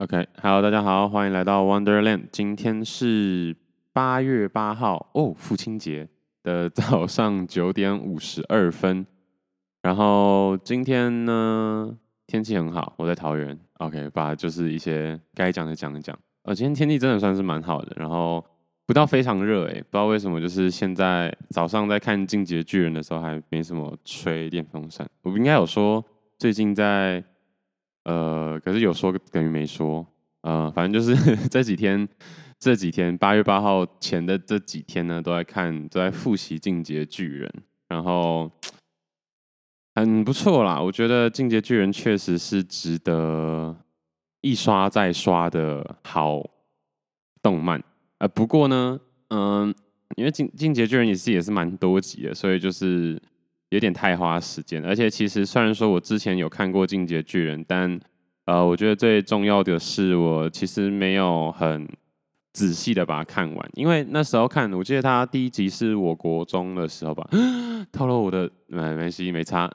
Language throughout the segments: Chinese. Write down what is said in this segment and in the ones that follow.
OK，Hello，大家好，欢迎来到 Wonderland。今天是八月八号哦，父亲节的早上九点五十二分。然后今天呢，天气很好，我在桃园。OK，把就是一些该讲的讲一讲。呃，今天天气真的算是蛮好的，然后不到非常热诶，不知道为什么，就是现在早上在看《进击的巨人》的时候，还没什么吹电风扇。我应该有说最近在。呃，可是有说等于没说，呃，反正就是 这几天，这几天八月八号前的这几天呢，都在看，都在复习《进阶巨人》，然后很不错啦。我觉得《进阶巨人》确实是值得一刷再刷的好动漫。呃，不过呢，嗯、因为《进进阶巨人》也是也是蛮多集的，所以就是。有点太花时间，而且其实虽然说我之前有看过《进击的巨人》，但呃，我觉得最重要的是我其实没有很仔细的把它看完，因为那时候看，我记得他第一集是我国中的时候吧，透露我的没没关没差。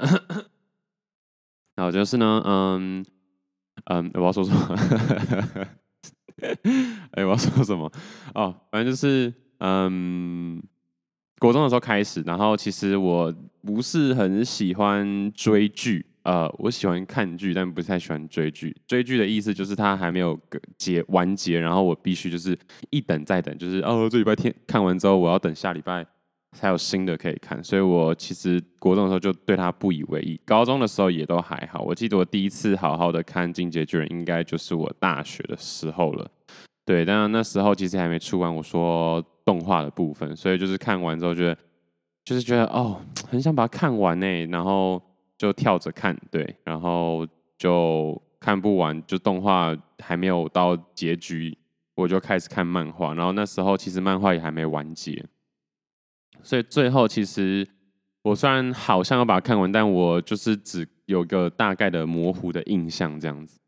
然后就是呢，嗯嗯，我要说什么？哎，我要说什么？哦，反正就是嗯。国中的时候开始，然后其实我不是很喜欢追剧，呃，我喜欢看剧，但不太喜欢追剧。追剧的意思就是它还没有结完结，然后我必须就是一等再等，就是哦，这礼拜天看完之后，我要等下礼拜才有新的可以看。所以我其实国中的时候就对它不以为意，高中的时候也都还好。我记得我第一次好好的看《进阶巨人》，应该就是我大学的时候了。对，但那时候其实还没出完。我说。动画的部分，所以就是看完之后觉得，就是觉得哦，很想把它看完呢，然后就跳着看，对，然后就看不完，就动画还没有到结局，我就开始看漫画，然后那时候其实漫画也还没完结，所以最后其实我虽然好像要把它看完，但我就是只有个大概的模糊的印象这样子。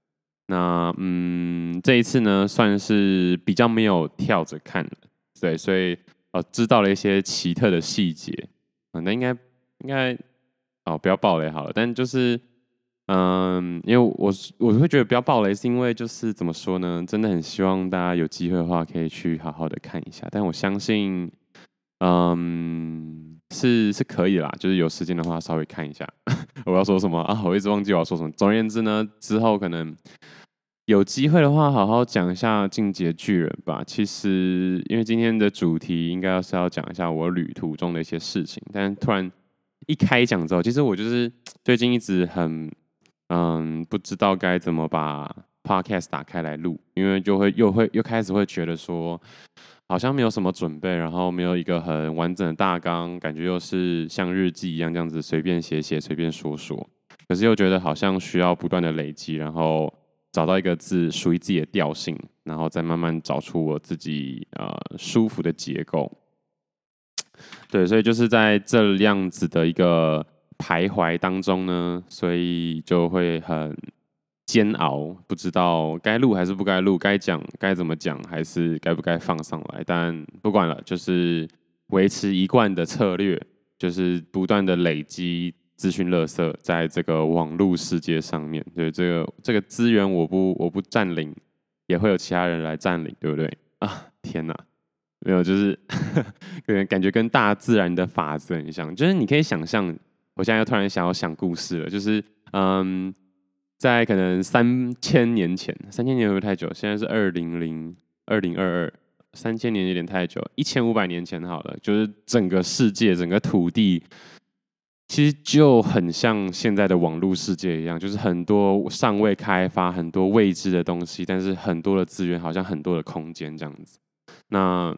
那嗯，这一次呢，算是比较没有跳着看了。对，所以呃，知道了一些奇特的细节，嗯，那应该应该哦，不要爆雷好了。但就是嗯，因为我我会觉得不要爆雷，是因为就是怎么说呢？真的很希望大家有机会的话，可以去好好的看一下。但我相信，嗯，是是可以啦，就是有时间的话，稍微看一下。我要说什么啊？我一直忘记我要说什么。总而言之呢，之后可能。有机会的话，好好讲一下《进阶巨人》吧。其实，因为今天的主题应该是要讲一下我旅途中的一些事情，但突然一开讲之后，其实我就是 最近一直很嗯，不知道该怎么把 Podcast 打开来录，因为就会又会又开始会觉得说，好像没有什么准备，然后没有一个很完整的大纲，感觉又是像日记一样这样子随便写写、随便说说，可是又觉得好像需要不断的累积，然后。找到一个字属于自己的调性，然后再慢慢找出我自己呃舒服的结构。对，所以就是在这样子的一个徘徊当中呢，所以就会很煎熬，不知道该录还是不该录，该讲该怎么讲，还是该不该放上来。但不管了，就是维持一贯的策略，就是不断的累积。资讯垃圾在这个网络世界上面，对这个这个资源我不我不占领，也会有其他人来占领，对不对？啊，天哪，没有，就是 感感觉跟大自然的法则很像，就是你可以想象，我现在又突然想要想故事了，就是嗯，在可能三千年前，三千年会不会太久？现在是二零零二零二二，三千年有点太久，一千五百年前好了，就是整个世界，整个土地。其实就很像现在的网络世界一样，就是很多尚未开发、很多未知的东西，但是很多的资源，好像很多的空间这样子。那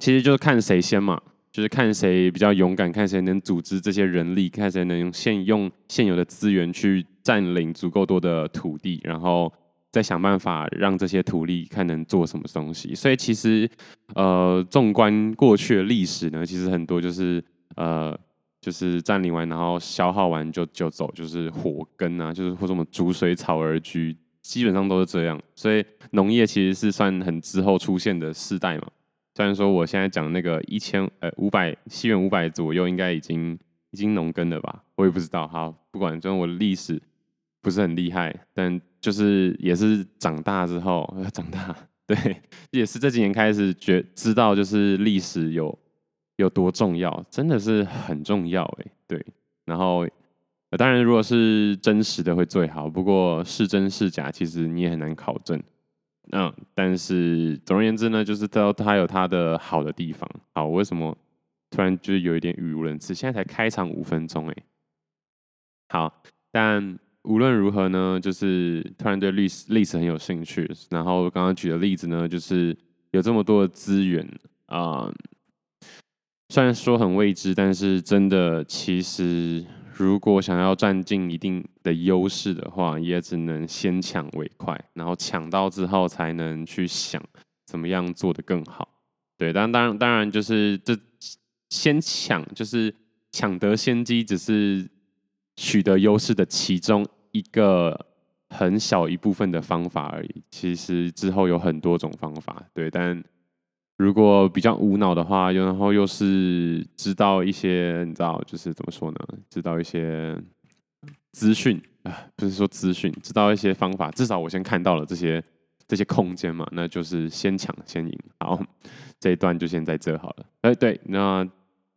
其实就是看谁先嘛，就是看谁比较勇敢，看谁能组织这些人力，看谁能用现用现有的资源去占领足够多的土地，然后再想办法让这些土地看能做什么东西。所以其实呃，纵观过去的历史呢，其实很多就是呃。就是占领完，然后消耗完就就走，就是火耕啊，就是或者什么逐水草而居，基本上都是这样。所以农业其实是算很之后出现的世代嘛。虽然说我现在讲那个一千呃五百西元五百左右，应该已经已经农耕了吧，我也不知道。好，不管，反正我的历史不是很厉害，但就是也是长大之后 长大，对，也是这几年开始觉知道就是历史有有多重要，真的是很重要哎，对，然后。当然，如果是真实的会最好。不过是真是假，其实你也很难考证。嗯，但是总而言之呢，就是它它有它的好的地方。好，为什么突然就是有一点语无伦次？现在才开场五分钟哎。好，但无论如何呢，就是突然对历史历史很有兴趣。然后刚刚举的例子呢，就是有这么多的资源啊、嗯，虽然说很未知，但是真的其实。如果想要占尽一定的优势的话，也只能先抢为快，然后抢到之后才能去想怎么样做得更好。对，当当然当然就是这先抢，就是抢得先机，只是取得优势的其中一个很小一部分的方法而已。其实之后有很多种方法，对，但。如果比较无脑的话，然后又是知道一些，你知道，就是怎么说呢？知道一些资讯啊，不是说资讯，知道一些方法，至少我先看到了这些这些空间嘛，那就是先抢先赢。好，这一段就先在这好了。哎，对，那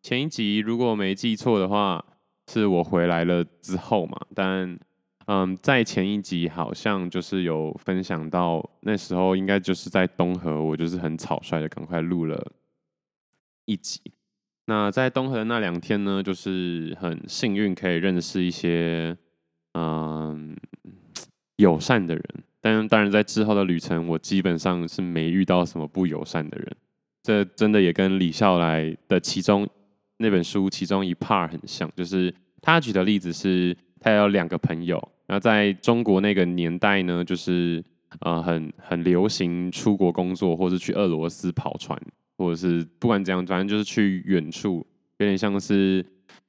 前一集如果没记错的话，是我回来了之后嘛，但。嗯，在前一集好像就是有分享到，那时候应该就是在东河，我就是很草率的赶快录了一集。那在东河的那两天呢，就是很幸运可以认识一些嗯友善的人，但当然在之后的旅程，我基本上是没遇到什么不友善的人。这真的也跟李笑来的其中那本书其中一 part 很像，就是他举的例子是他有两个朋友。那在中国那个年代呢，就是呃很很流行出国工作，或是去俄罗斯跑船，或者是不管怎样，反正就是去远处，有点像是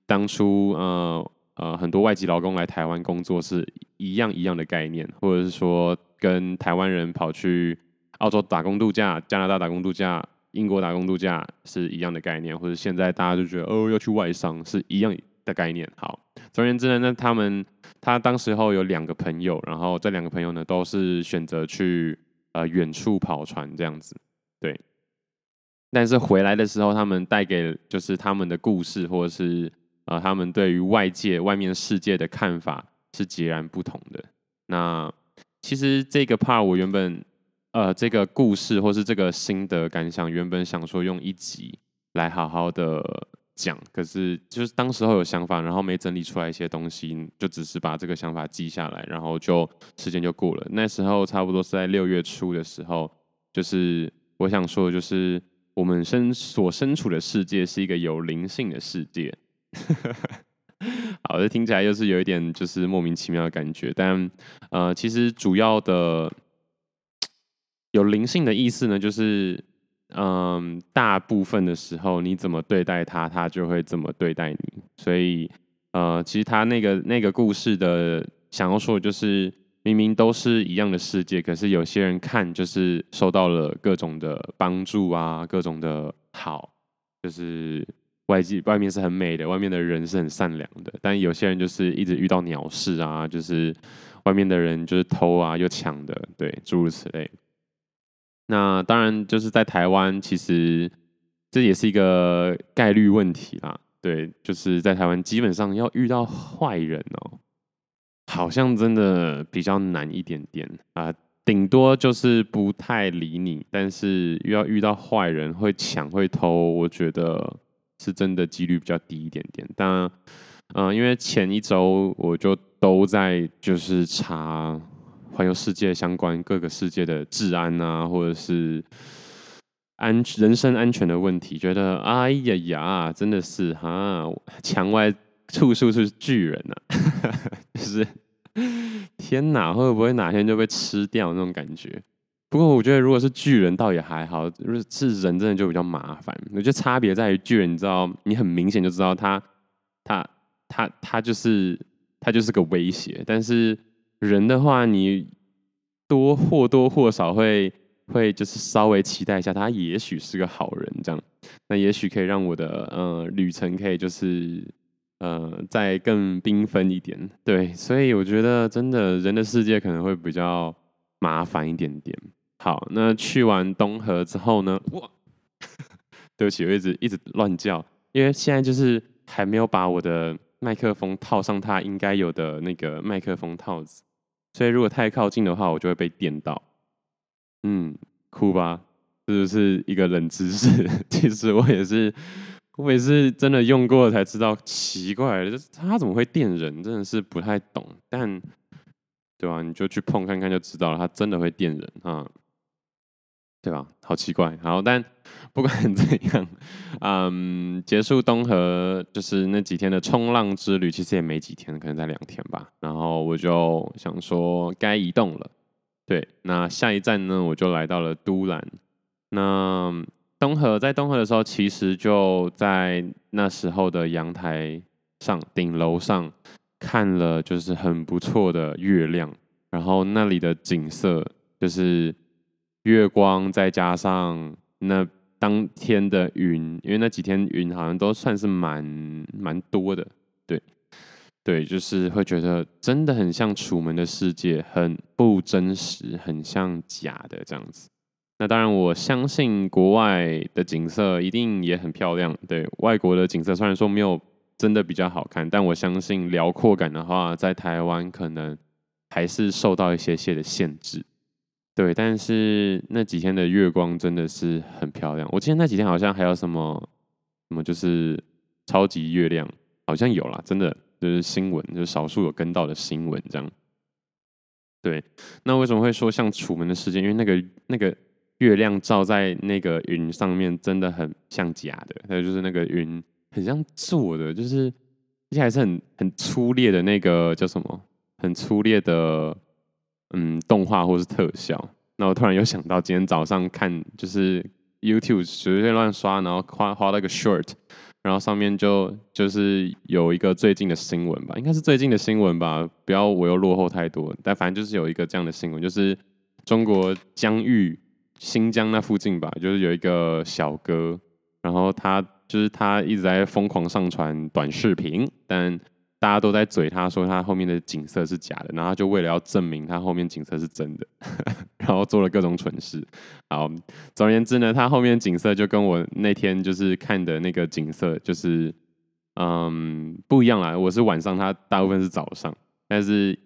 当初呃呃很多外籍劳工来台湾工作是一样一样的概念，或者是说跟台湾人跑去澳洲打工度假、加拿大打工度假、英国打工度假是一样的概念，或者现在大家就觉得哦要去外商是一样的概念。好。总而言之呢，那他们他当时候有两个朋友，然后这两个朋友呢都是选择去呃远处跑船这样子，对。但是回来的时候，他们带给就是他们的故事，或者是呃他们对于外界外面世界的看法是截然不同的。那其实这个 part 我原本呃这个故事或是这个心得感想，原本想说用一集来好好的。讲，可是就是当时候有想法，然后没整理出来一些东西，就只是把这个想法记下来，然后就时间就过了。那时候差不多是在六月初的时候，就是我想说，就是我们身所身处的世界是一个有灵性的世界。好，这听起来又是有一点就是莫名其妙的感觉，但呃，其实主要的 有灵性的意思呢，就是。嗯，大部分的时候，你怎么对待他，他就会怎么对待你。所以，呃，其实他那个那个故事的想要说的就是，明明都是一样的世界，可是有些人看就是受到了各种的帮助啊，各种的好，就是外界外面是很美的，外面的人是很善良的，但有些人就是一直遇到鸟事啊，就是外面的人就是偷啊又抢的，对，诸如此类。那当然，就是在台湾，其实这也是一个概率问题啦。对，就是在台湾，基本上要遇到坏人哦，好像真的比较难一点点啊。顶多就是不太理你，但是又要遇到坏人会抢会偷，我觉得是真的几率比较低一点点。但，嗯，因为前一周我就都在就是查。环游世界相关各个世界的治安啊，或者是安人身安全的问题，觉得哎呀呀，真的是哈，墙外处处是巨人啊，就是天哪，会不会哪天就被吃掉那种感觉？不过我觉得，如果是巨人，倒也还好；如果是人，真的就比较麻烦。我觉得差别在于巨人，你知道，你很明显就知道他，他，他，他就是他就是个威胁，但是。人的话，你多或多或少会会就是稍微期待一下，他也许是个好人这样，那也许可以让我的呃旅程可以就是呃再更缤纷一点。对，所以我觉得真的人的世界可能会比较麻烦一点点。好，那去完东河之后呢？哇，对不起，我一直一直乱叫，因为现在就是还没有把我的麦克风套上它应该有的那个麦克风套子，所以如果太靠近的话，我就会被电到。嗯，酷吧？这就是一个冷知识。其实我也是，我也是真的用过才知道，奇怪，就是它怎么会电人？真的是不太懂。但对吧？你就去碰看看就知道了，它真的会电人啊。对吧？好奇怪。好，但 不管怎样，嗯，结束东河就是那几天的冲浪之旅，其实也没几天，可能才两天吧。然后我就想说该移动了。对，那下一站呢，我就来到了都兰。那东河在东河的时候，其实就在那时候的阳台上、顶楼上看了，就是很不错的月亮。然后那里的景色就是。月光再加上那当天的云，因为那几天云好像都算是蛮蛮多的，对对，就是会觉得真的很像楚门的世界，很不真实，很像假的这样子。那当然，我相信国外的景色一定也很漂亮。对，外国的景色虽然说没有真的比较好看，但我相信辽阔感的话，在台湾可能还是受到一些些的限制。对，但是那几天的月光真的是很漂亮。我记得那几天好像还有什么什么，就是超级月亮，好像有啦，真的就是新闻，就是少数有跟到的新闻这样。对，那为什么会说像楚门的世界？因为那个那个月亮照在那个云上面，真的很像假的。还有就是那个云很像做的，就是而且还是很很粗劣的那个叫什么？很粗劣的。嗯，动画或是特效。那我突然又想到，今天早上看就是 YouTube 随便乱刷，然后花花了个 short，然后上面就就是有一个最近的新闻吧，应该是最近的新闻吧，不要我又落后太多。但反正就是有一个这样的新闻，就是中国疆域新疆那附近吧，就是有一个小哥，然后他就是他一直在疯狂上传短视频，但。大家都在嘴他说他后面的景色是假的，然后他就为了要证明他后面景色是真的，然后做了各种蠢事。好，总而言之呢，他后面景色就跟我那天就是看的那个景色就是嗯不一样啦。我是晚上，他大部分是早上，但是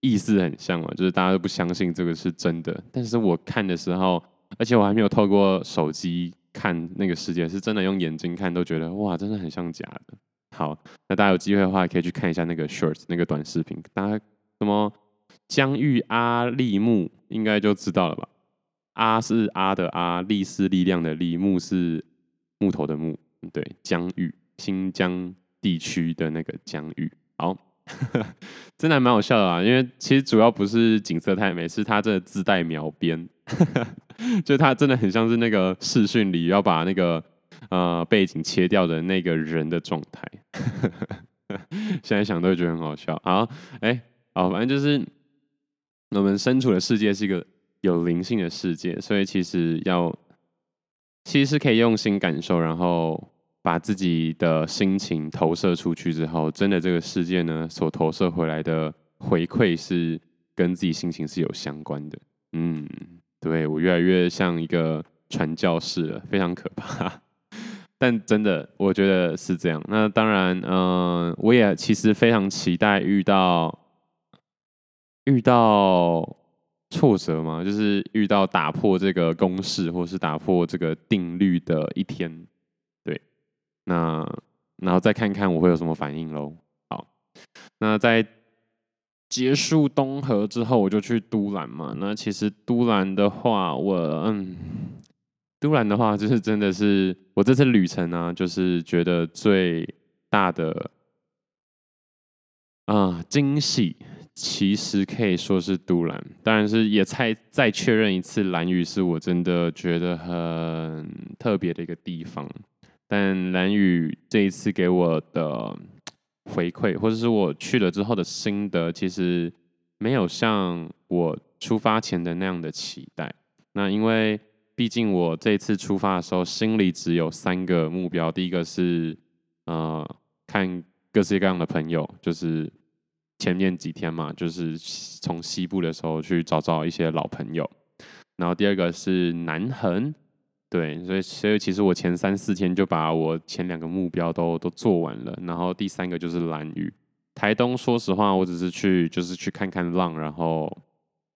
意思很像嘛，就是大家都不相信这个是真的。但是我看的时候，而且我还没有透过手机看那个世界，是真的用眼睛看，都觉得哇，真的很像假的。好，那大家有机会的话，可以去看一下那个 shorts 那个短视频。大家什么疆域阿力木，应该就知道了吧？阿是阿的阿，力是力量的力，木是木头的木。对，疆域新疆地区的那个疆域。好，真的还蛮好笑的啊，因为其实主要不是景色太美，是它这自带描边，就它真的很像是那个视讯里要把那个。呃，背景切掉的那个人的状态，现在想都会觉得很好笑。好，哎、欸，好，反正就是我们身处的世界是一个有灵性的世界，所以其实要其实是可以用心感受，然后把自己的心情投射出去之后，真的这个世界呢，所投射回来的回馈是跟自己心情是有相关的。嗯，对，我越来越像一个传教士了，非常可怕。但真的，我觉得是这样。那当然，嗯、我也其实非常期待遇到遇到挫折嘛，就是遇到打破这个公式或是打破这个定律的一天。对，那然后再看看我会有什么反应喽。好，那在结束东河之后，我就去都兰嘛。那其实都兰的话，我嗯。都兰的话，就是真的是我这次旅程呢、就是觉得最大的啊惊喜，其实可以说是都兰。当然是也再再确认一次，蓝屿是我真的觉得很特别的一个地方。但蓝屿这一次给我的回馈，或者是我去了之后的心得，其实没有像我出发前的那样的期待。那因为。毕竟我这次出发的时候，心里只有三个目标。第一个是，呃，看各式各样的朋友，就是前面几天嘛，就是从西部的时候去找找一些老朋友。然后第二个是南横，对，所以所以其实我前三四天就把我前两个目标都都做完了。然后第三个就是兰屿。台东，说实话，我只是去，就是去看看浪，然后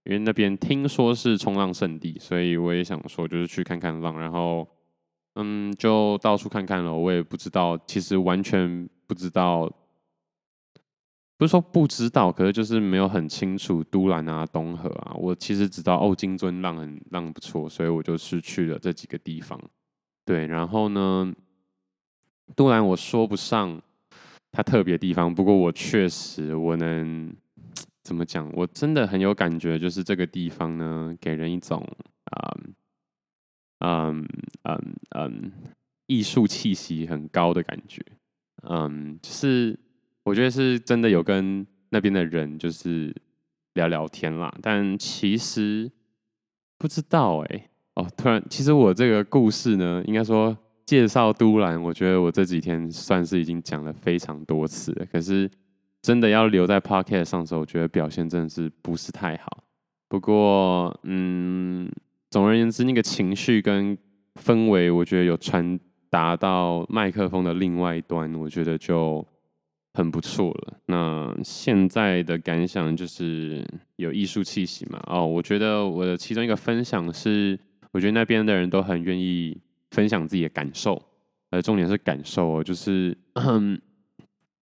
因为那边听说是冲浪圣地，所以我也想说，就是去看看浪，然后嗯，就到处看看了。我也不知道，其实完全不知道，不是说不知道，可是就是没有很清楚都兰啊、东河啊。我其实知道哦，金樽浪很浪不错，所以我就是去了这几个地方。对，然后呢，都兰我说不上。它特别地方，不过我确实我能怎么讲？我真的很有感觉，就是这个地方呢，给人一种嗯嗯嗯嗯艺术气息很高的感觉。嗯，就是我觉得是真的有跟那边的人就是聊聊天啦，但其实不知道哎、哦，突然其实我这个故事呢，应该说。介绍都兰，我觉得我这几天算是已经讲了非常多次了。可是真的要留在 Podcast 上的时候，我觉得表现真的是不是太好。不过，嗯，总而言之，那个情绪跟氛围，我觉得有传达到麦克风的另外一端，我觉得就很不错了。那现在的感想就是有艺术气息嘛。哦，我觉得我的其中一个分享是，我觉得那边的人都很愿意。分享自己的感受，呃，重点是感受哦，就是，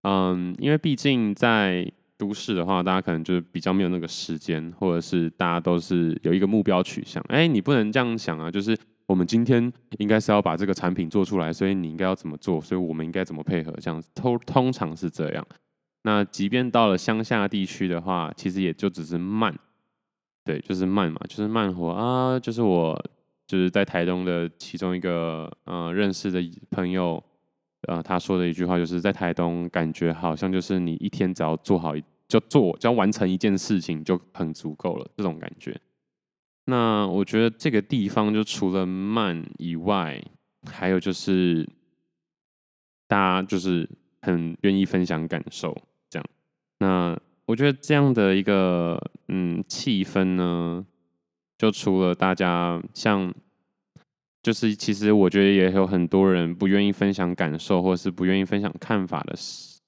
嗯，因为毕竟在都市的话，大家可能就是比较没有那个时间，或者是大家都是有一个目标取向。哎，你不能这样想啊，就是我们今天应该是要把这个产品做出来，所以你应该要怎么做，所以我们应该怎么配合，这样通通常是这样。那即便到了乡下地区的话，其实也就只是慢，对，就是慢嘛，就是慢活啊，就是我。就是在台东的其中一个呃认识的朋友，呃他说的一句话，就是在台东感觉好像就是你一天只要做好就做，只要完成一件事情就很足够了这种感觉。那我觉得这个地方就除了慢以外，还有就是大家就是很愿意分享感受这样。那我觉得这样的一个嗯气氛呢。就除了大家像，就是其实我觉得也有很多人不愿意分享感受，或是不愿意分享看法的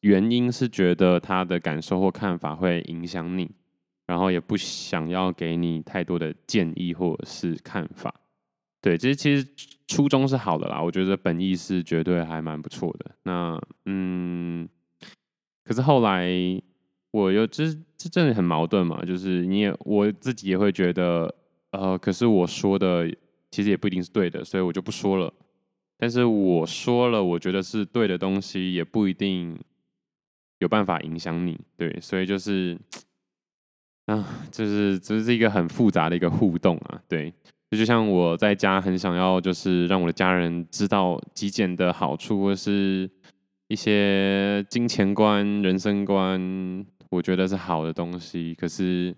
原因是觉得他的感受或看法会影响你，然后也不想要给你太多的建议或者是看法。对，其实其实初衷是好的啦，我觉得本意是绝对还蛮不错的。那嗯，可是后来我又这这真的很矛盾嘛，就是你也我自己也会觉得。呃，可是我说的其实也不一定是对的，所以我就不说了。但是我说了，我觉得是对的东西，也不一定有办法影响你。对，所以就是啊，就是这是一个很复杂的一个互动啊。对，就就像我在家很想要，就是让我的家人知道极简的好处，或是一些金钱观、人生观，我觉得是好的东西。可是。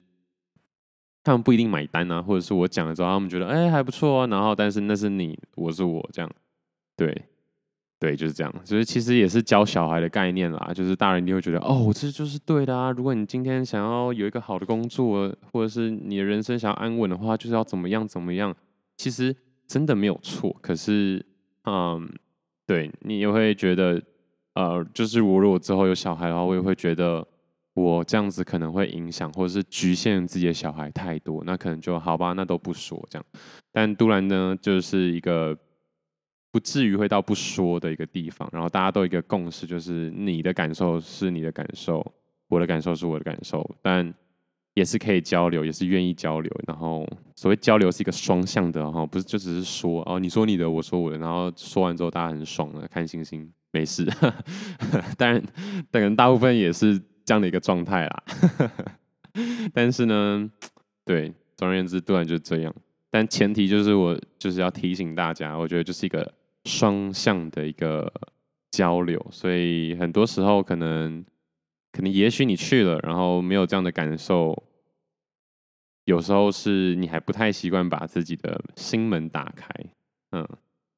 他们不一定买单啊，或者是我讲了之后，他们觉得哎还不错啊，然后但是那是你，我是我这样，对，对，就是这样，所以其实也是教小孩的概念啦，就是大人你会觉得哦，这就是对的啊。如果你今天想要有一个好的工作，或者是你的人生想要安稳的话，就是要怎么样怎么样。其实真的没有错，可是嗯，对你也会觉得呃，就是我如果之后有小孩的话，我也会觉得。我这样子可能会影响，或者是局限自己的小孩太多，那可能就好吧，那都不说这样。但都兰呢，就是一个不至于会到不说的一个地方，然后大家都有一个共识，就是你的感受是你的感受，我的感受是我的感受，但也是可以交流，也是愿意交流。然后所谓交流是一个双向的哈，不是就只是说哦，你说你的，我说我的，然后说完之后大家很爽了，看星星，没事。当然，可能大部分也是。这样的一个状态啦，但是呢，对，总而言之，突然就这样。但前提就是我就是要提醒大家，我觉得就是一个双向的一个交流，所以很多时候可能，可能也许你去了，然后没有这样的感受，有时候是你还不太习惯把自己的心门打开，嗯，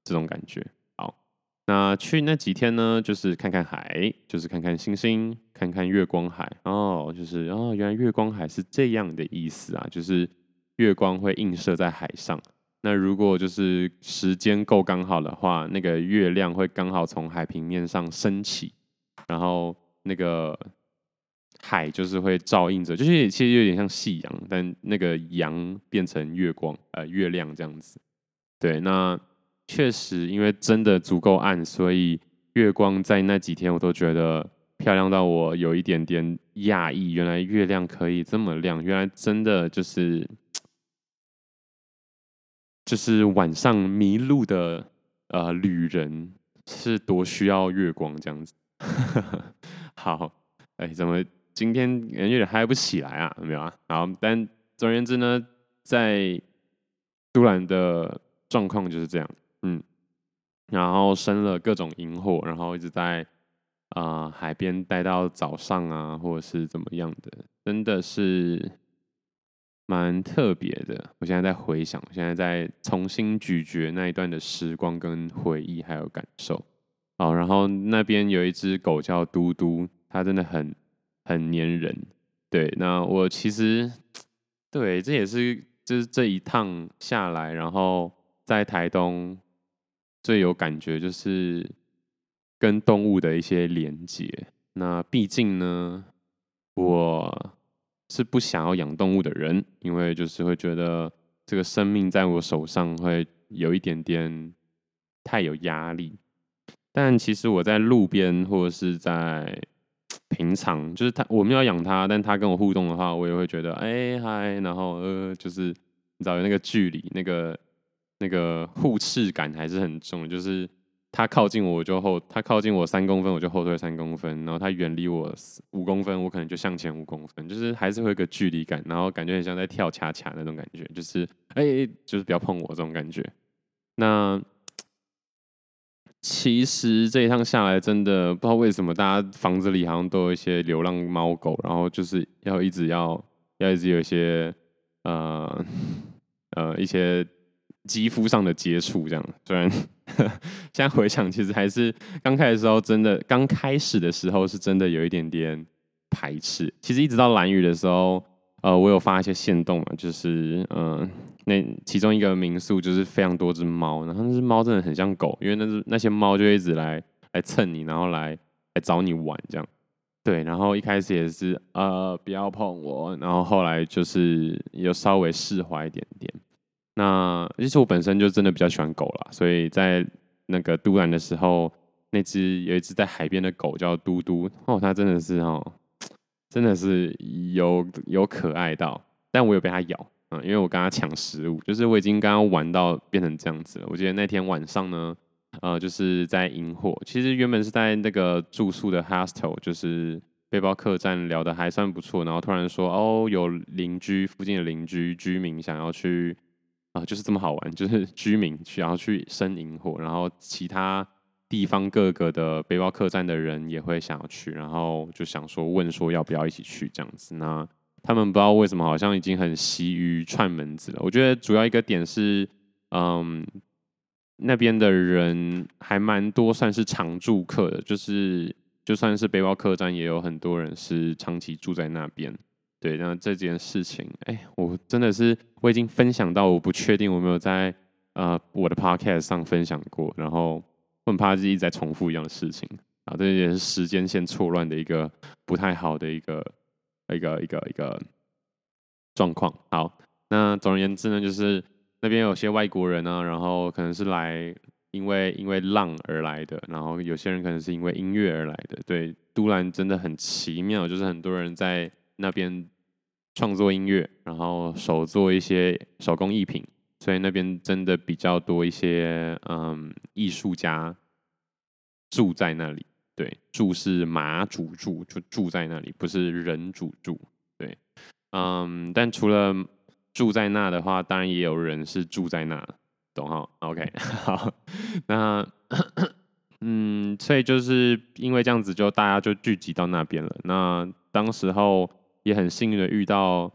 这种感觉。好，那去那几天呢，就是看看海，就是看看星星，看看月光海。哦，就是哦，原来月光海是这样的意思啊，就是月光会映射在海上。那如果就是时间够刚好的话，那个月亮会刚好从海平面上升起，然后那个海就是会照映着，就是其实有点像夕阳，但那个阳变成月光，呃，月亮这样子。对，那。确实，因为真的足够暗，所以月光在那几天我都觉得漂亮到我有一点点讶异。原来月亮可以这么亮，原来真的就是就是晚上迷路的呃旅人是多需要月光这样子。好，哎，怎么今天人有点嗨不起来啊？有没有啊？好，但总而言之呢，在都兰的状况就是这样。嗯，然后生了各种萤火，然后一直在啊、海边待到早上啊，或者是怎么样的，真的是蛮特别的。我现在在回想，我现在在重新咀嚼那一段的时光跟回忆，还有感受。哦，然后那边有一只狗叫嘟嘟，它真的很很黏人。对，那我其实对这也是就是这一趟下来，然后在台东。最有感觉就是跟动物的一些连接。那毕竟呢，我是不想要养动物的人，因为就是会觉得这个生命在我手上会有一点点太有压力。但其实我在路边或者是在平常，就是他我没有养他，但他跟我互动的话，我也会觉得哎嗨，然后呃，就是你知道那个距离那个。那个互斥感还是很重，就是他靠近我，我就后；他靠近我三公分，我就后退三公分；然后他远离我五公分，我可能就向前五公分，就是还是会有个距离感，然后感觉很像在跳恰恰那种感觉，就是哎、欸，就是不要碰我这种感觉。那其实这一趟下来，真的不知道为什么，大家房子里好像都有一些流浪猫狗，然后就是要一直要要一直有一些呃呃一些。肌肤上的接触，这样虽然 现在回想，其实还是刚开始的时候，真的刚开始的时候是真的有一点点排斥。其实一直到蓝雨的时候，呃，我有发一些线动嘛，就是嗯、那其中一个民宿就是非常多只猫，然后那只猫真的很像狗，因为那只那些猫就一直来来蹭你，然后来来找你玩这样。对，然后一开始也是呃不要碰我，然后后来就是有稍微释怀一点点。那其实我本身就真的比较喜欢狗啦，所以在那个都兰的时候，那只有一只在海边的狗叫嘟嘟哦，它真的是哦，真的是有有可爱到，但我有被它咬，嗯，因为我跟它抢食物，就是我已经刚刚玩到变成这样子了。我记得那天晚上呢，呃，就是在萤火，其实原本是在那个住宿的 hostel，就是背包客栈聊得还算不错，然后突然说哦，有邻居附近的邻居居民想要去。啊，就是这么好玩，就是 居民去，然后去生营火，然后其他地方各个的背包客栈的人也会想要去，然后就想说问说要不要一起去这样子。那他们不知道为什么好像已经很习于串门子了。我觉得主要一个点是，嗯，那边的人还蛮多，算是常住客的，就是就算是背包客栈，也有很多人是长期住在那边。对，那这件事情，哎，我真的是我已经分享到，我不确定我没有在呃我的 podcast 上分享过，然后我很怕自己一直在重复一样的事情，啊，这也是时间线错乱的一个不太好的一个一个一个一个状况。好，那总而言之呢，就是那边有些外国人呢，然后可能是来因为因为浪而来的，然后有些人可能是因为音乐而来的。对，都兰真的很奇妙，就是很多人在那边。创作音乐，然后手做一些手工艺品，所以那边真的比较多一些嗯艺术家住在那里。对，住是马主住，就住在那里，不是人主住。对，嗯，但除了住在那的话，当然也有人是住在那，懂哈？OK，好，那嗯，所以就是因为这样子，就大家就聚集到那边了。那当时候。也很幸运的遇到，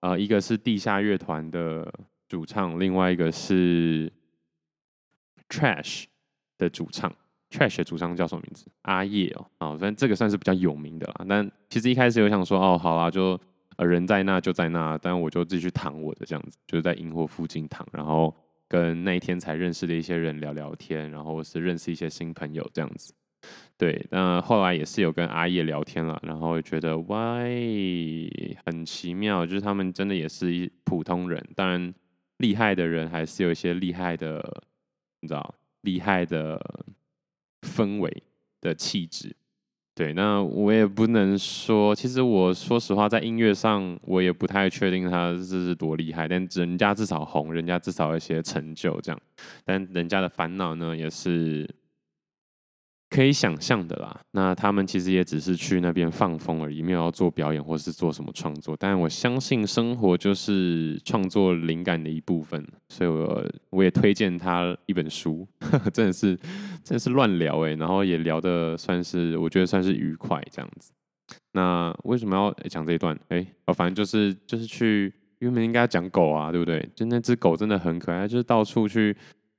呃，一个是地下乐团的主唱，另外一个是 Trash 的主唱 Trash 的主唱叫什么名字？阿叶哦，啊，反这个算是比较有名的啦。但其实一开始有想说，哦，好啦，就呃人在那就在那，但我就继续躺我的这样子，就是在萤火附近躺，然后跟那一天才认识的一些人聊聊天，然后是认识一些新朋友这样子。对，那后来也是有跟阿叶聊天了，然后觉得喂，很奇妙，就是他们真的也是一普通人，当然厉害的人还是有一些厉害的，你知道，厉害的。氛围的气质，对，那我也不能说，其实我说实话，在音乐上我也不太确定他这是多厉害，但人家至少红，人家至少一些成就这样，但人家的烦恼呢，也是。可以想象的啦，那他们其实也只是去那边放风而已，没有要做表演或是做什么创作。但我相信生活就是创作灵感的一部分，所以我我也推荐他一本书，呵 呵真的是真的是乱聊哎，然后也聊得算是我觉得算是愉快这样子。那为什么要讲这一段？哎，反正就是就是去，因为应该要讲狗啊，对不对？就那只狗真的很可爱，就是到处去。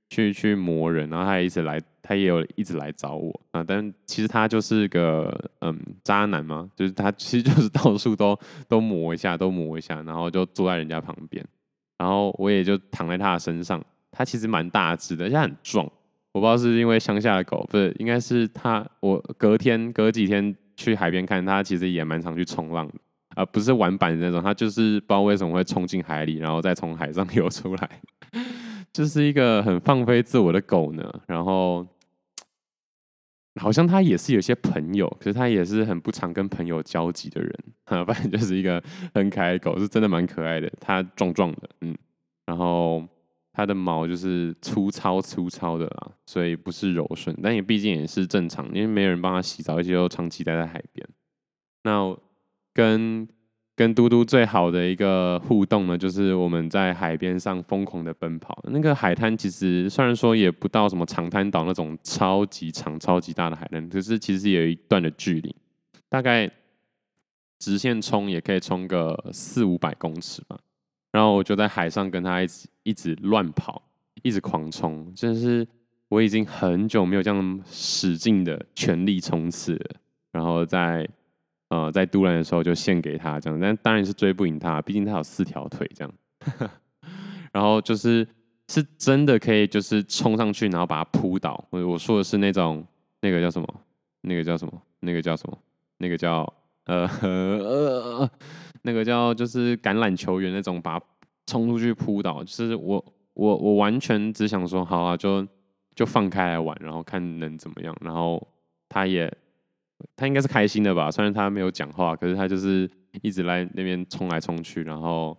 去去磨人，然后他也一直来，他也有一直来找我啊。但其实他就是个嗯渣男嘛，就是他其实就是到处都都磨一下，都磨一下，然后就坐在人家旁边，然后我也就躺在他的身上。他其实蛮大只的，而且很壮。我不知道是因为乡下的狗，不是，应该是他。我隔天隔几天去海边看他，其实也蛮常去冲浪的啊，不是玩板的那种，他就是不知道为什么会冲进海里，然后再从海上游出来。就是一个很放飞自我的狗呢，然后好像他也是有些朋友，可是他也是很不常跟朋友交集的人，反正就是一个很可爱的狗，是真的蛮可爱的。它壮壮的，嗯，然后它的毛就是粗糙粗糙的啦，所以不是柔顺，但也毕竟也是正常，因为没有人帮它洗澡，而且又长期待在海边。那跟跟嘟嘟最好的一个互动呢，就是我们在海边上疯狂的奔跑。那个海滩其实虽然说也不到什么长滩岛那种超级长、超级大的海滩，可是其实有一段的距离，大概直线冲也可以冲个四五百公尺吧。然后我就在海上跟他一直一直乱跑，一直狂冲，真的是我已经很久没有这样使劲的全力冲刺了。然后在。呃，在都兰的时候就献给他这样，但当然是追不赢他，毕竟他有四条腿这样。然后就是是真的可以，就是冲上去，然后把他扑倒。我我说的是那种那个叫什么？那个叫什么？那个叫什么？那个叫呃呃那个叫就是橄榄球员那种，把他冲出去扑倒。就是我我我完全只想说，好啊，就就放开来玩，然后看能怎么样。然后他也。他应该是开心的吧，虽然他没有讲话，可是他就是一直来那边冲来冲去，然后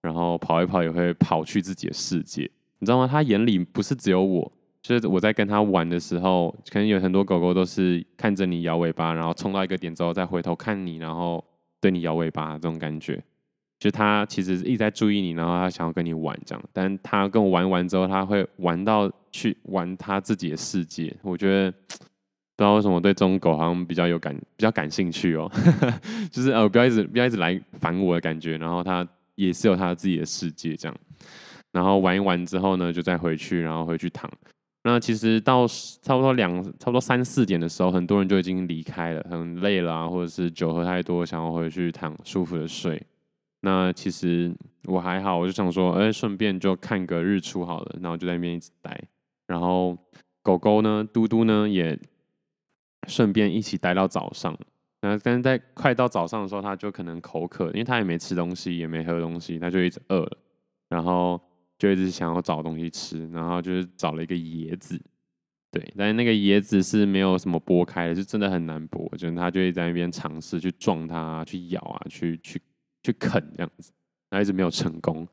然后跑一跑也会跑去自己的世界，你知道吗？他眼里不是只有我，就是我在跟他玩的时候，可能有很多狗狗都是看着你摇尾巴，然后冲到一个点之后再回头看你，然后对你摇尾巴这种感觉，就他其实一直在注意你，然后他想要跟你玩这样，但他跟我玩完之后，他会玩到去玩他自己的世界，我觉得。不知道为什么我对这种狗好像比较有感，比较感兴趣哦，就是呃，不要一直不要一直来烦我的感觉，然后它也是有它自己的世界这样，然后玩一玩之后呢，就再回去，然后回去躺。那其实到差不多两，差不多三四点的时候，很多人就已经离开了，很累了啊，或者是酒喝太多，想要回去躺，舒服的睡。那其实我还好，我就想说，哎，顺便就看个日出好了，然后就在那边一直待。然后狗狗呢，嘟嘟呢也。顺便一起待到早上，然后但是在快到早上的时候，他就可能口渴，因为他也没吃东西，也没喝东西，他就一直饿了，然后就一直想要找东西吃，然后就是找了一个椰子，对，但是那个椰子是没有什么剥开的，就真的很难剥，就他就一直在那边尝试去撞它、去咬啊、去去去啃这样子，他一直没有成功，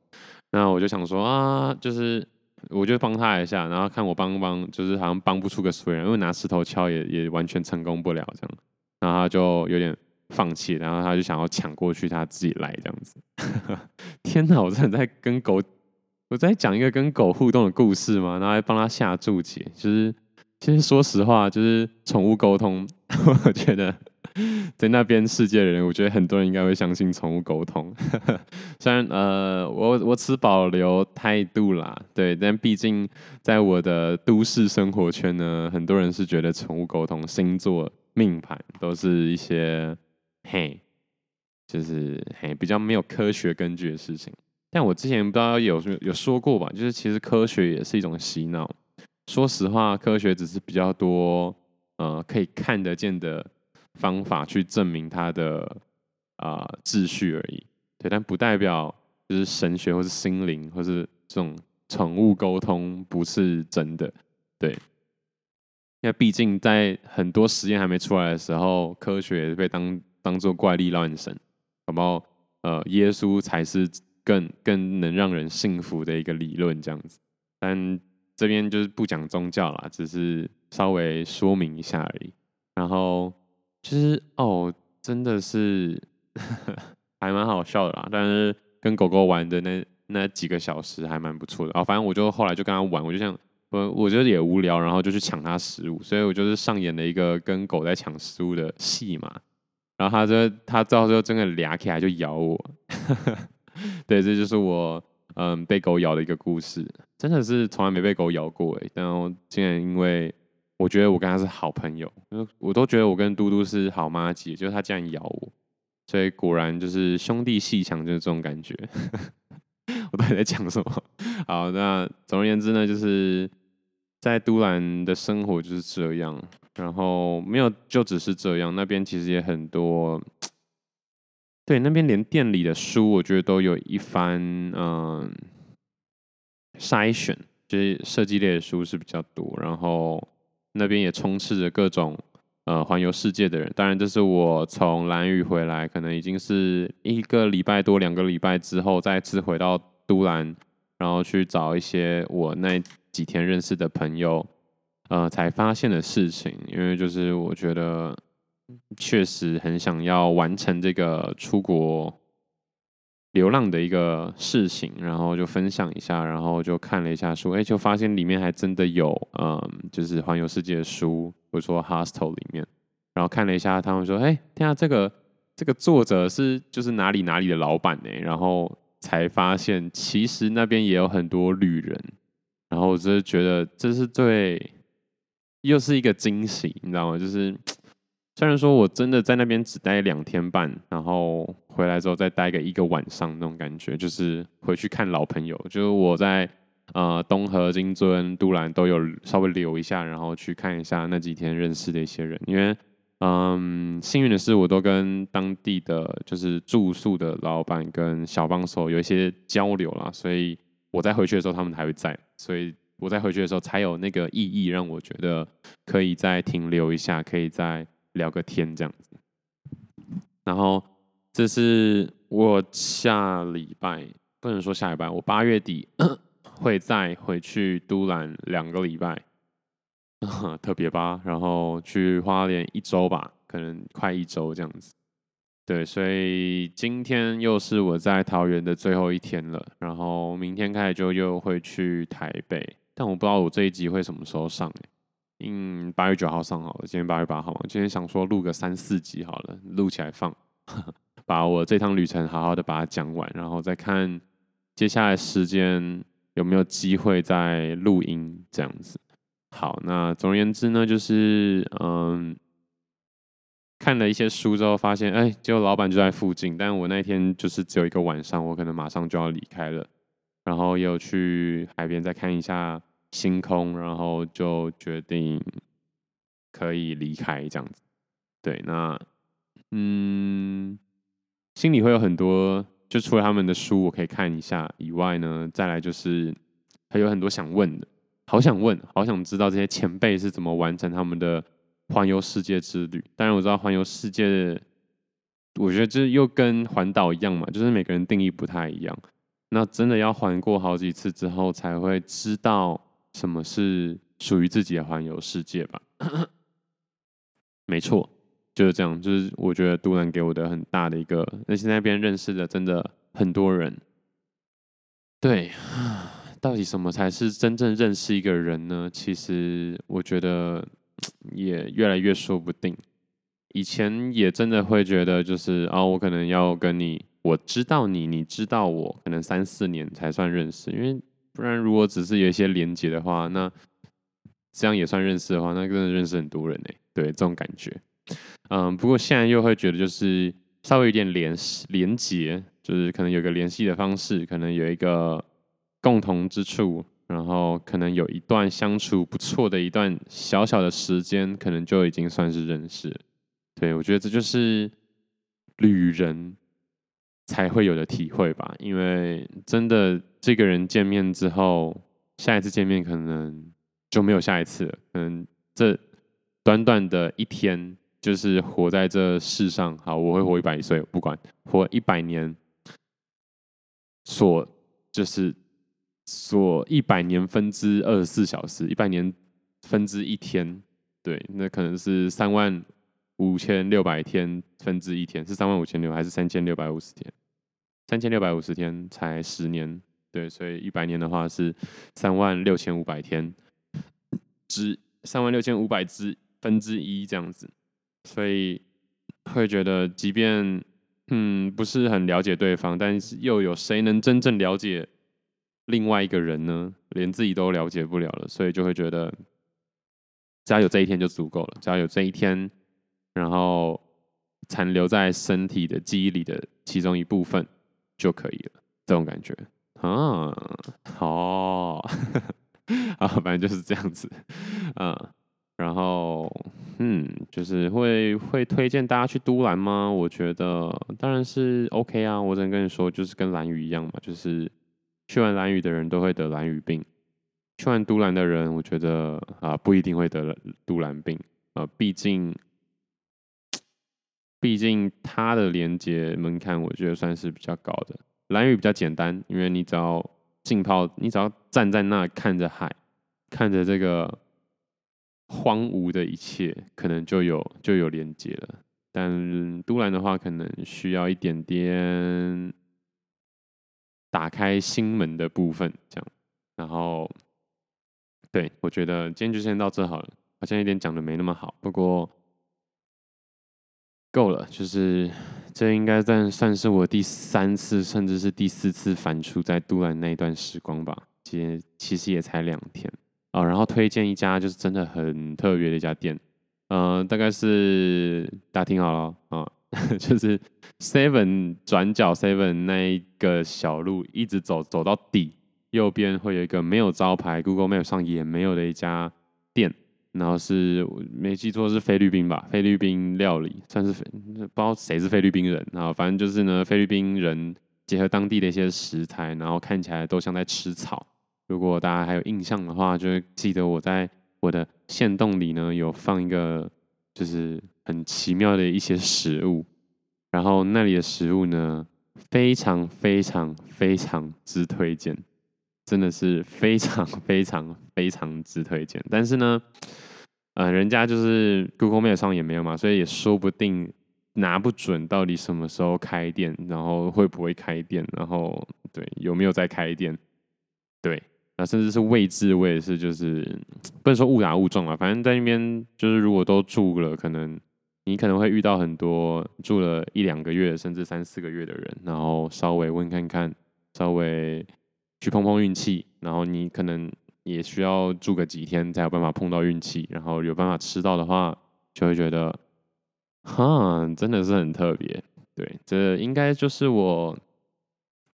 那我就想说啊，就是。我就帮他一下，然后看我帮不帮，就是好像帮不出个所以然，因为拿石头敲也也完全成功不了这样，然后他就有点放弃，然后他就想要抢过去，他自己来这样子。天哪，我真的在跟狗，我在讲一个跟狗互动的故事吗？然后还帮他下注解，就是其实说实话，就是宠物沟通，我觉得 在那边世界的人，我觉得很多人应该会相信宠物沟通。虽然呃，我我持保留态度啦，对，但毕竟在我的都市生活圈呢，很多人是觉得宠物沟通、星座、命盘都是一些嘿，就是嘿比较没有科学根据的事情。但我之前不知道有有说过吧，就是其实科学也是一种洗脑。说实话，科学只是比较多呃可以看得见的。方法去证明它的啊、秩序而已，对，但不代表就是神学或是心灵或是这种宠物沟通不是真的，对，因为毕竟在很多实验还没出来的时候，科学被当当做怪力乱神，好不好？呃，耶稣才是更更能让人信服的一个理论这样子，但这边就是不讲宗教啦，只是稍微说明一下而已，然后。其实哦，真的是 还蛮好笑的啦。但是跟狗狗玩的那那几个小时还蛮不错的啊。反正我就后来就跟他玩，我就想我我觉得也无聊，然后就去抢它食物，所以我就是上演了一个跟狗在抢食物的戏嘛。然后它就它到时候真的俩起来就咬我。对，这就是我嗯被狗咬的一个故事，真的是从来没被狗咬过哎。然后竟然因为。我觉得我跟他是好朋友，我都觉得我跟嘟嘟是好妈吉，就是他竟然咬我，所以果然就是兄弟鬩墙就是这种感觉。我到底在讲什么？好，那总而言之呢，就是在都兰的生活就是这样，然后没有就只是这样，那边其实也很多，对，那边连店里的书，我觉得都有一番嗯筛选，就是设计类的书是比较多，然后。那边也充斥着各种呃环游世界的人，当然这是我从兰屿回来，可能已经是一个礼拜多两个礼拜之后，再次回到都兰，然后去找一些我那几天认识的朋友，呃，才发现的事情。因为就是我觉得确实很想要完成这个出国。流浪的一个事情，然后就分享一下，然后就看了一下书，哎，就发现里面还真的有，嗯，就是环游世界的书，或者说 hostel 里面，然后看了一下，他们说，哎，天啊，这个这个作者是就是哪里哪里的老板呢？然后才发现其实那边也有很多旅人，然后我就是觉得这是最又是一个惊喜，你知道吗？就是。虽然说我真的在那边只待两天半，然后回来之后再待个一个晚上那种感觉，就是回去看老朋友。就是我在呃东河、金樽、都兰都有稍微留一下，然后去看一下那几天认识的一些人。因为嗯，幸运的是我都跟当地的就是住宿的老板跟小帮手有一些交流啦，所以我在回去的时候他们还会在，所以我在回去的时候才有那个意义让我觉得可以再停留一下，可以再。聊个天这样子，然后这是我下礼拜，不能说下礼拜，我八月底 会再回去都兰两个礼拜，特别吧，然后去花莲一周吧，可能快一周这样子。对，所以今天又是我在桃园的最后一天了，然后明天开始就又会去台北，但我不知道我这一集会什么时候上欸。嗯，八月九号上好了，今天八月八号嘛，今天想说录个三四集好了，录起来放，把我这趟旅程好好的把它讲完，然后再看接下来时间有没有机会再录音这样子。好，那总而言之呢，就是嗯，看了一些书之后发现，哎，结果老板就在附近，但我那天就是只有一个晚上，我可能马上就要离开了，然后也有去海边再看一下。星空，然后就决定可以离开这样子。对，那嗯，心里会有很多，就除了他们的书我可以看一下以外呢，再来就是还有很多想问的，好想问，好想知道这些前辈是怎么完成他们的环游世界之旅。当然我知道环游世界，我觉得这又跟环岛一样嘛，就是每个人定义不太一样。那真的要环过好几次之后，才会知道。什么是属于自己的环游世界吧？没错，就是这样。就是我觉得都兰给我的很大的一个，那现在边认识的真的很多人。对，到底什么才是真正认识一个人呢？其实我觉得 也越来越说不定。以前也真的会觉得，就是啊、我可能要跟你，我知道你，你知道我，可能三四年才算认识，因为不然如果只是有一些连接的话，那这样也算认识的话，那真的认识很多人呢。对，这种感觉。嗯，不过现在又会觉得，就是稍微有点连连接，就是可能有个联系的方式，可能有一个共同之处。然后可能有一段相处不错的一段小小的时间，可能就已经算是认识。对，我觉得这就是旅人才会有的体会吧。因为真的这个人见面之后，下一次见面可能就没有下一次了。可能这短短的一天，就是活在这世上。好，我会活一百岁，不管活一百年，所就是。所一百年分之二十四小时，一百年分之一天，对，那可能是三万五千六百天分之一天，是三万五千六还是三千六百五十天？三千六百五十天才十年，对，所以一百年的话是三万六千五百天之三万六千五百之分之一这样子，所以会觉得，即便嗯不是很了解对方，但是又有谁能真正了解？另外一个人呢，连自己都了解不了了，所以就会觉得，只要有这一天就足够了，只要有这一天，然后残留在身体的记忆里的其中一部分就可以了，这种感觉啊，好，啊，反正就是这样子，嗯，然后嗯，就是会会推荐大家去都兰吗？我觉得当然是 OK 啊，我只能跟你说，就是跟兰屿一样嘛，就是。去完兰屿的人都会得兰屿病，去完都兰的人，我觉得啊不一定会得都兰病啊，毕竟，毕竟它的连接门槛我觉得算是比较高的。蓝屿比较简单，因为你只要浸泡，你只要站在那看着海，看着这个荒芜的一切，可能就有就有连接了。但都兰的话，可能需要一点点。打开心门的部分，这样，然后，对，我觉得今天就先到这好了。好像有点讲的没那么好，不过够了，就是这应该算算是我第三次，甚至是第四次反出在都兰那一段时光吧。其实其实也才两天啊，然后推荐一家就是真的很特别的一家店，嗯、大概是大家听好了啊。就是 Seven 转角 Seven 那一个小路，一直走走到底，右边会有一个没有招牌，Google Map 上也没有的一家，然后是没记错是菲律宾吧，菲律宾料理，算是菲不知道谁是菲律宾人，然后反正就是呢，菲律宾人结合当地的一些食材，然后看起来都像在吃草。如果大家还有印象的话，就会记得我在我的限动里呢有放一个，就是。很奇妙的一些食物，然后那里的食物呢，非常非常非常之推荐，真的是非常非常非常之推荐。但是呢，呃，人家就是 Google Map 上也没有嘛，所以也说不定拿不准到底什么时候开店，然后会不会开店，然后对有没有在开店，对。那甚至是位置，我也是就是不能说误打误撞啊，反正在那边就是如果都住了，可能。你可能会遇到很多住了一两个月甚至三四个月的人，然后稍微问看看，稍微去碰碰运气，然后你可能也需要住个几天才有办法碰到运气，然后有办法吃到的话，就会觉得，哈，真的是很特别。对，这应该就是我。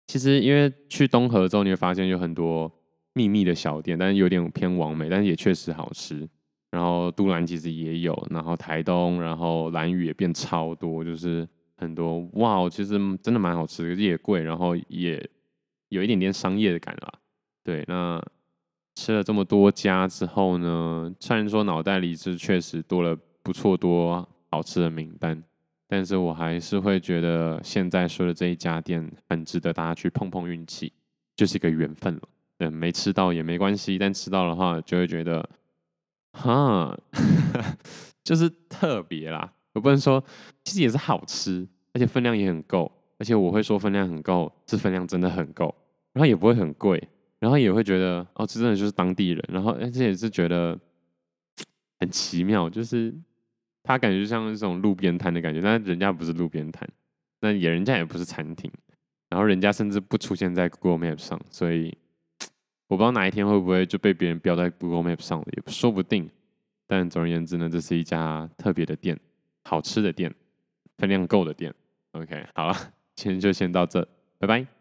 其实因为去东河之后，你会发现有很多秘密的小店，但是有点偏网美，但是也确实好吃。然后都兰其实也有，然后台东，然后兰屿也变超多，就是很多哇，其实真的蛮好吃的，也贵，然后也有一点点商业的感啦。对，那吃了这么多家之后呢，虽然说脑袋里是确实多了不错多好吃的名单，但是我还是会觉得现在说的这一家店很值得大家去碰碰运气，就是一个缘分了。嗯，没吃到也没关系，但吃到的话就会觉得。哈，就是特别啦。我不能说，其实也是好吃，而且分量也很够。而且我会说分量很够，是分量真的很够。然后也不会很贵，然后也会觉得哦，这真的就是当地人。然后而且也是觉得很奇妙，就是他感觉就像那种路边摊的感觉，但是人家不是路边摊，那也人家也不是餐厅，然后人家甚至不出现在 Google Map 上，所以我不知道哪一天会不会就被别人标在 Google Map 上了，也说不定。但总而言之呢，这是一家特别的店，好吃的店，分量够的店。OK，好了，今天就先到这，拜拜。